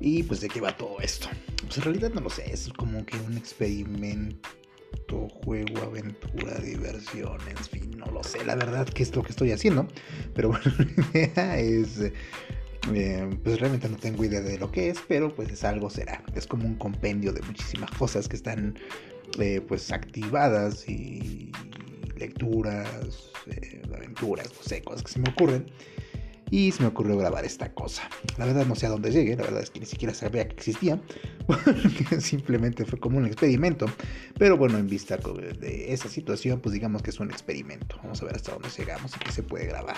Y pues de qué va todo esto. Pues en realidad no lo sé, es como que un experimento, juego, aventura, diversión, en fin, no lo sé, la verdad que es lo que estoy haciendo. Pero bueno, la idea es... Eh, pues realmente no tengo idea de lo que es, pero pues es algo será. Es como un compendio de muchísimas cosas que están eh, pues activadas y lecturas, eh, aventuras, no sé, cosas que se me ocurren. Y se me ocurrió grabar esta cosa. La verdad no sé a dónde llegue, la verdad es que ni siquiera sabía que existía, porque simplemente fue como un experimento. Pero bueno, en vista de esa situación, pues digamos que es un experimento. Vamos a ver hasta dónde llegamos y qué se puede grabar.